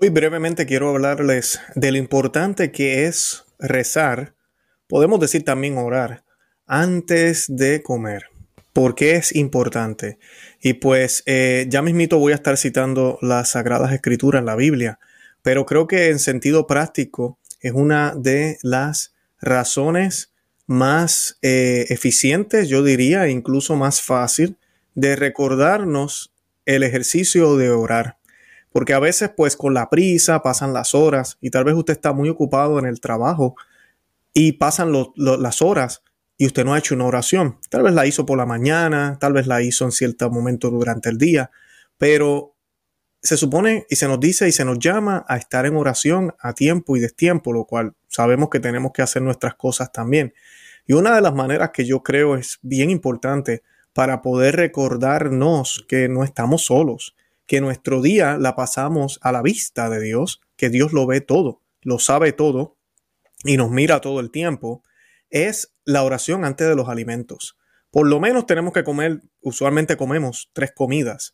Hoy brevemente quiero hablarles de lo importante que es rezar, podemos decir también orar, antes de comer. ¿Por qué es importante? Y pues eh, ya mismito voy a estar citando las Sagradas Escrituras la Biblia, pero creo que en sentido práctico es una de las razones más eh, eficientes, yo diría, incluso más fácil de recordarnos el ejercicio de orar. Porque a veces pues con la prisa pasan las horas y tal vez usted está muy ocupado en el trabajo y pasan las horas y usted no ha hecho una oración. Tal vez la hizo por la mañana, tal vez la hizo en cierto momento durante el día, pero se supone y se nos dice y se nos llama a estar en oración a tiempo y destiempo, lo cual sabemos que tenemos que hacer nuestras cosas también. Y una de las maneras que yo creo es bien importante para poder recordarnos que no estamos solos, que nuestro día la pasamos a la vista de Dios, que Dios lo ve todo, lo sabe todo y nos mira todo el tiempo, es la oración antes de los alimentos. Por lo menos tenemos que comer, usualmente comemos tres comidas.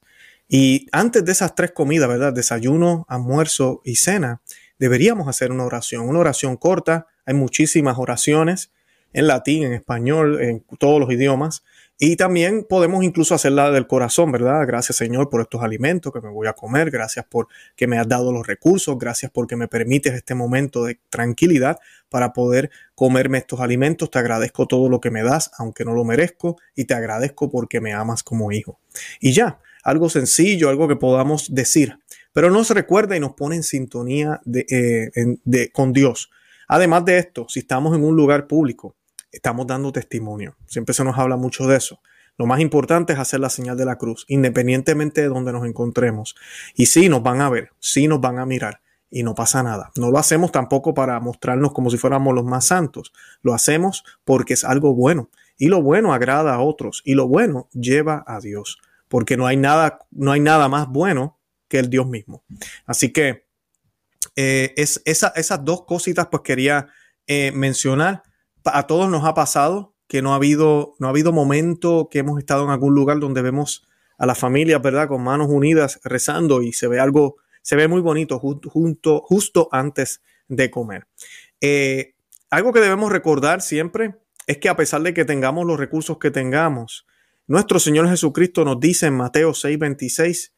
Y antes de esas tres comidas, ¿verdad? Desayuno, almuerzo y cena, deberíamos hacer una oración, una oración corta. Hay muchísimas oraciones en latín, en español, en todos los idiomas. Y también podemos incluso hacerla del corazón, ¿verdad? Gracias Señor por estos alimentos que me voy a comer, gracias por que me has dado los recursos, gracias porque me permites este momento de tranquilidad para poder comerme estos alimentos. Te agradezco todo lo que me das, aunque no lo merezco, y te agradezco porque me amas como hijo. Y ya, algo sencillo, algo que podamos decir, pero nos recuerda y nos pone en sintonía de, eh, de, con Dios. Además de esto, si estamos en un lugar público, estamos dando testimonio. Siempre se nos habla mucho de eso. Lo más importante es hacer la señal de la cruz, independientemente de donde nos encontremos. Y sí, nos van a ver, sí nos van a mirar y no pasa nada. No lo hacemos tampoco para mostrarnos como si fuéramos los más santos. Lo hacemos porque es algo bueno. Y lo bueno agrada a otros y lo bueno lleva a Dios. Porque no hay nada, no hay nada más bueno que el Dios mismo. Así que eh, es, esas dos cositas pues quería eh, mencionar a todos nos ha pasado que no ha habido, no ha habido momento que hemos estado en algún lugar donde vemos a la familia, ¿verdad? Con manos unidas rezando y se ve algo, se ve muy bonito junto, justo antes de comer. Eh, algo que debemos recordar siempre es que a pesar de que tengamos los recursos que tengamos, nuestro Señor Jesucristo nos dice en Mateo 6:26,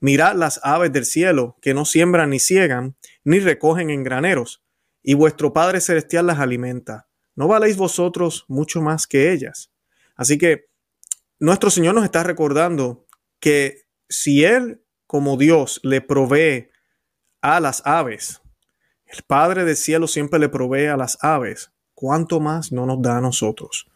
mirad las aves del cielo que no siembran ni ciegan, ni recogen en graneros, y vuestro Padre Celestial las alimenta. ¿No valéis vosotros mucho más que ellas? Así que nuestro Señor nos está recordando que si Él como Dios le provee a las aves, el Padre del cielo siempre le provee a las aves, ¿cuánto más no nos da a nosotros?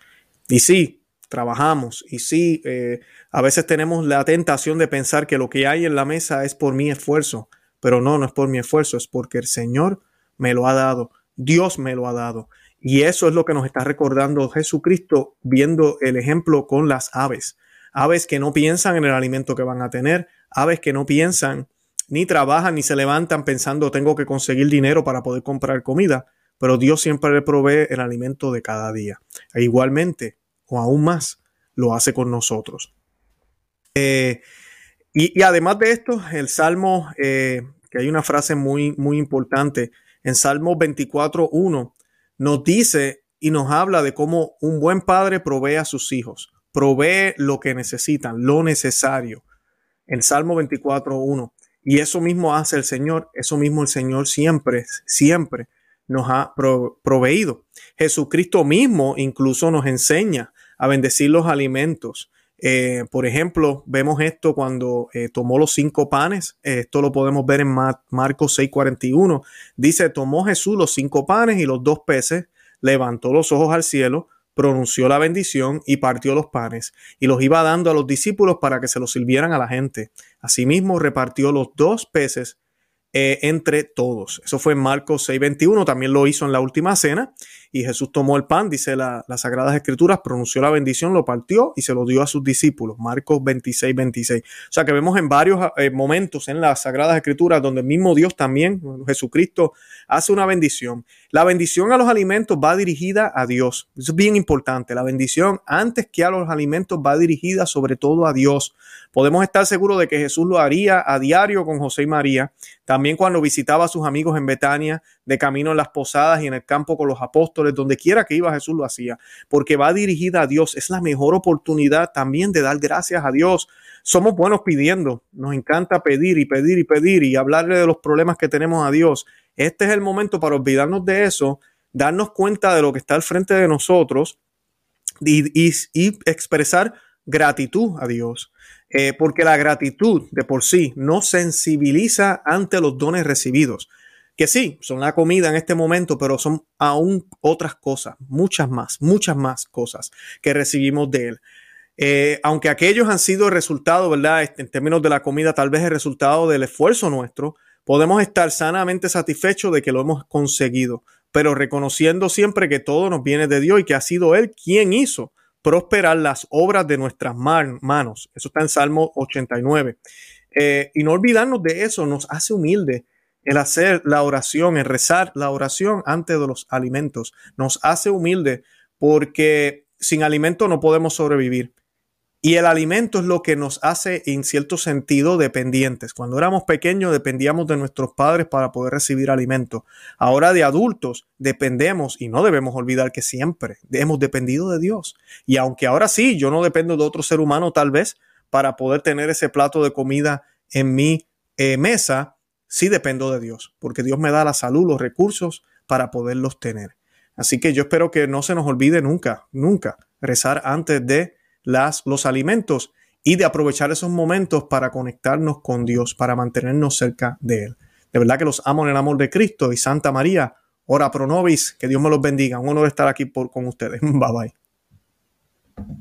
Y sí, trabajamos y sí, eh, a veces tenemos la tentación de pensar que lo que hay en la mesa es por mi esfuerzo, pero no, no es por mi esfuerzo, es porque el Señor me lo ha dado, Dios me lo ha dado. Y eso es lo que nos está recordando Jesucristo viendo el ejemplo con las aves. Aves que no piensan en el alimento que van a tener, aves que no piensan ni trabajan ni se levantan pensando tengo que conseguir dinero para poder comprar comida, pero Dios siempre le provee el alimento de cada día. E igualmente, o aún más, lo hace con nosotros. Eh, y, además de esto, el Salmo, eh, que hay una frase muy, muy importante, en Salmo 24.1, nos dice y nos habla de cómo un buen padre provee a sus hijos, provee lo que necesitan, lo necesario. En Salmo 24.1. Y eso mismo hace el Señor, eso mismo el Señor siempre, siempre nos ha proveído. Jesucristo mismo incluso nos enseña a bendecir los alimentos. Eh, por ejemplo, vemos esto cuando eh, tomó los cinco panes. esto lo podemos ver en Marcos 6:41. Dice, tomó Jesús los cinco panes y los dos peces, levantó los ojos al cielo, pronunció la bendición y partió los panes y los iba dando a los discípulos para que se los sirvieran a la gente. Asimismo, repartió los dos peces eh, entre todos. Eso fue en Marcos 6:21, también lo hizo en la última cena y Jesús tomó el pan, dice las Sagradas Escrituras, pronunció la bendición, lo partió y se lo dio a sus discípulos. Marcos 26, 26. O sea que vemos en varios eh, momentos en las Sagradas Escrituras donde el mismo Dios también, Jesucristo, hace una bendición. La bendición a los alimentos va dirigida a Dios. Es bien importante. La bendición antes que a los alimentos va dirigida sobre todo a Dios. Podemos estar seguros de que Jesús lo haría a diario con José y María. También También cuando visitaba a sus amigos en Betania, de camino en las posadas y en el campo con los apóstoles, donde quiera que iba Jesús lo hacía, porque va dirigida a Dios. Es la mejor oportunidad también de dar gracias a Dios. Somos buenos pidiendo, nos encanta pedir y pedir y pedir y hablarle de los problemas que tenemos a Dios. Este es el momento para olvidarnos de eso, darnos cuenta de lo que está al frente de nosotros y, expresar gratitud a Dios. Eh, porque la gratitud de por sí nos sensibiliza ante los dones recibidos, que sí, son la comida en este momento, pero son aún otras cosas, muchas más, muchas más cosas que recibimos de Él. Eh, aunque aquellos han sido el resultado, ¿verdad? En términos de la comida, tal vez el resultado del esfuerzo nuestro, podemos estar sanamente satisfechos de que lo hemos conseguido, pero reconociendo siempre que todo nos viene de Dios y que ha sido Él quien hizo prosperar las obras de nuestras manos. Eso está en Salmo 89. Eh, y no olvidarnos de eso, nos hace humilde el hacer la oración, el rezar la oración antes de los alimentos. Nos hace humilde porque sin alimento no podemos sobrevivir. Y el alimento es lo que nos hace, en cierto sentido, dependientes. Cuando éramos pequeños dependíamos de nuestros padres para poder recibir alimento. Ahora de adultos dependemos, y no debemos olvidar que siempre hemos dependido de Dios. Y aunque ahora sí, yo no dependo de otro ser humano tal vez para poder tener ese plato de comida en mi eh, mesa, sí dependo de Dios, porque Dios me da la salud, los recursos para poderlos tener. Así que yo espero que no se nos olvide nunca, nunca rezar antes de las, los alimentos y de aprovechar esos momentos para conectarnos con Dios, para mantenernos cerca de Él. De verdad que los amo en el amor de Cristo y Santa María, ora pro nobis, que Dios me los bendiga. Un honor estar aquí por, con ustedes. Bye bye.